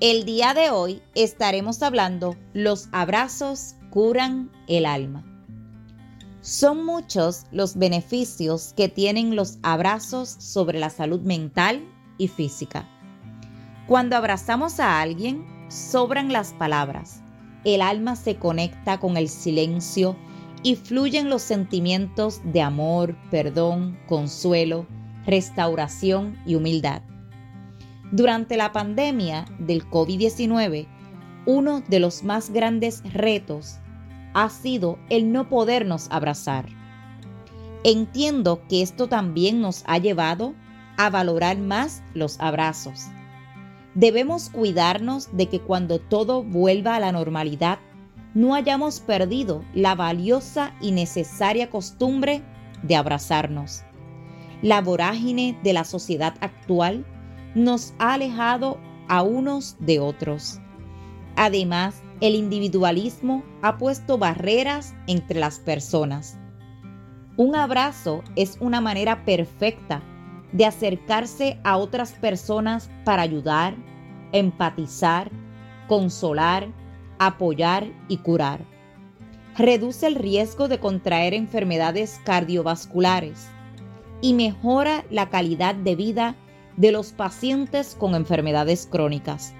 El día de hoy estaremos hablando Los abrazos curan el alma. Son muchos los beneficios que tienen los abrazos sobre la salud mental y física. Cuando abrazamos a alguien, sobran las palabras. El alma se conecta con el silencio y fluyen los sentimientos de amor, perdón, consuelo, restauración y humildad. Durante la pandemia del COVID-19, uno de los más grandes retos ha sido el no podernos abrazar. Entiendo que esto también nos ha llevado a valorar más los abrazos. Debemos cuidarnos de que cuando todo vuelva a la normalidad, no hayamos perdido la valiosa y necesaria costumbre de abrazarnos. La vorágine de la sociedad actual nos ha alejado a unos de otros. Además, el individualismo ha puesto barreras entre las personas. Un abrazo es una manera perfecta de acercarse a otras personas para ayudar, empatizar, consolar, apoyar y curar. Reduce el riesgo de contraer enfermedades cardiovasculares y mejora la calidad de vida de los pacientes con enfermedades crónicas.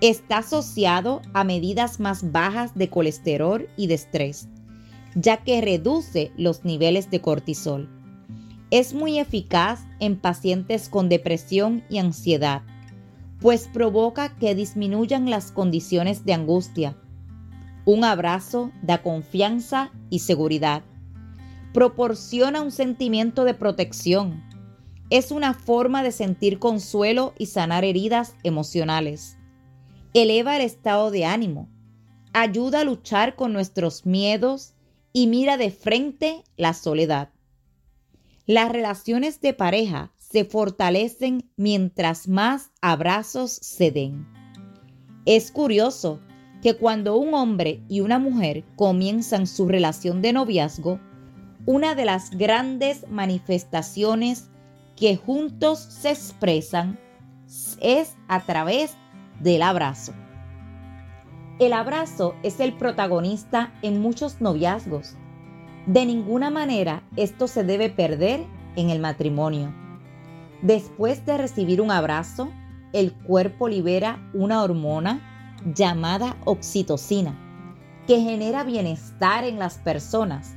Está asociado a medidas más bajas de colesterol y de estrés, ya que reduce los niveles de cortisol. Es muy eficaz en pacientes con depresión y ansiedad, pues provoca que disminuyan las condiciones de angustia. Un abrazo da confianza y seguridad. Proporciona un sentimiento de protección, es una forma de sentir consuelo y sanar heridas emocionales. Eleva el estado de ánimo, ayuda a luchar con nuestros miedos y mira de frente la soledad. Las relaciones de pareja se fortalecen mientras más abrazos se den. Es curioso que cuando un hombre y una mujer comienzan su relación de noviazgo, una de las grandes manifestaciones que juntos se expresan es a través del abrazo. El abrazo es el protagonista en muchos noviazgos. De ninguna manera esto se debe perder en el matrimonio. Después de recibir un abrazo, el cuerpo libera una hormona llamada oxitocina, que genera bienestar en las personas,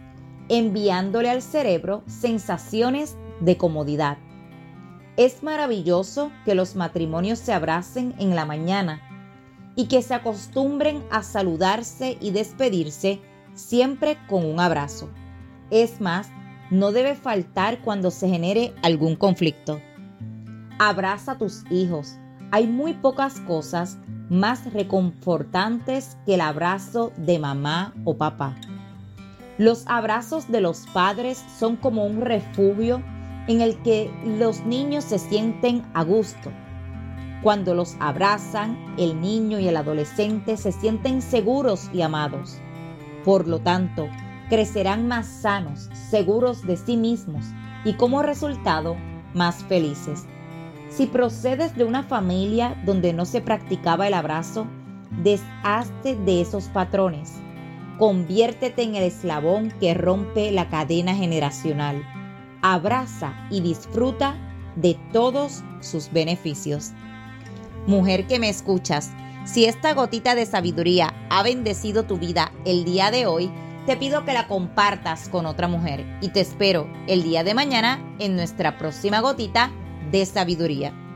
enviándole al cerebro sensaciones de comodidad. Es maravilloso que los matrimonios se abracen en la mañana y que se acostumbren a saludarse y despedirse siempre con un abrazo. Es más, no debe faltar cuando se genere algún conflicto. Abraza a tus hijos. Hay muy pocas cosas más reconfortantes que el abrazo de mamá o papá. Los abrazos de los padres son como un refugio en el que los niños se sienten a gusto. Cuando los abrazan, el niño y el adolescente se sienten seguros y amados. Por lo tanto, crecerán más sanos, seguros de sí mismos y como resultado, más felices. Si procedes de una familia donde no se practicaba el abrazo, deshazte de esos patrones. Conviértete en el eslabón que rompe la cadena generacional abraza y disfruta de todos sus beneficios. Mujer que me escuchas, si esta gotita de sabiduría ha bendecido tu vida el día de hoy, te pido que la compartas con otra mujer y te espero el día de mañana en nuestra próxima gotita de sabiduría.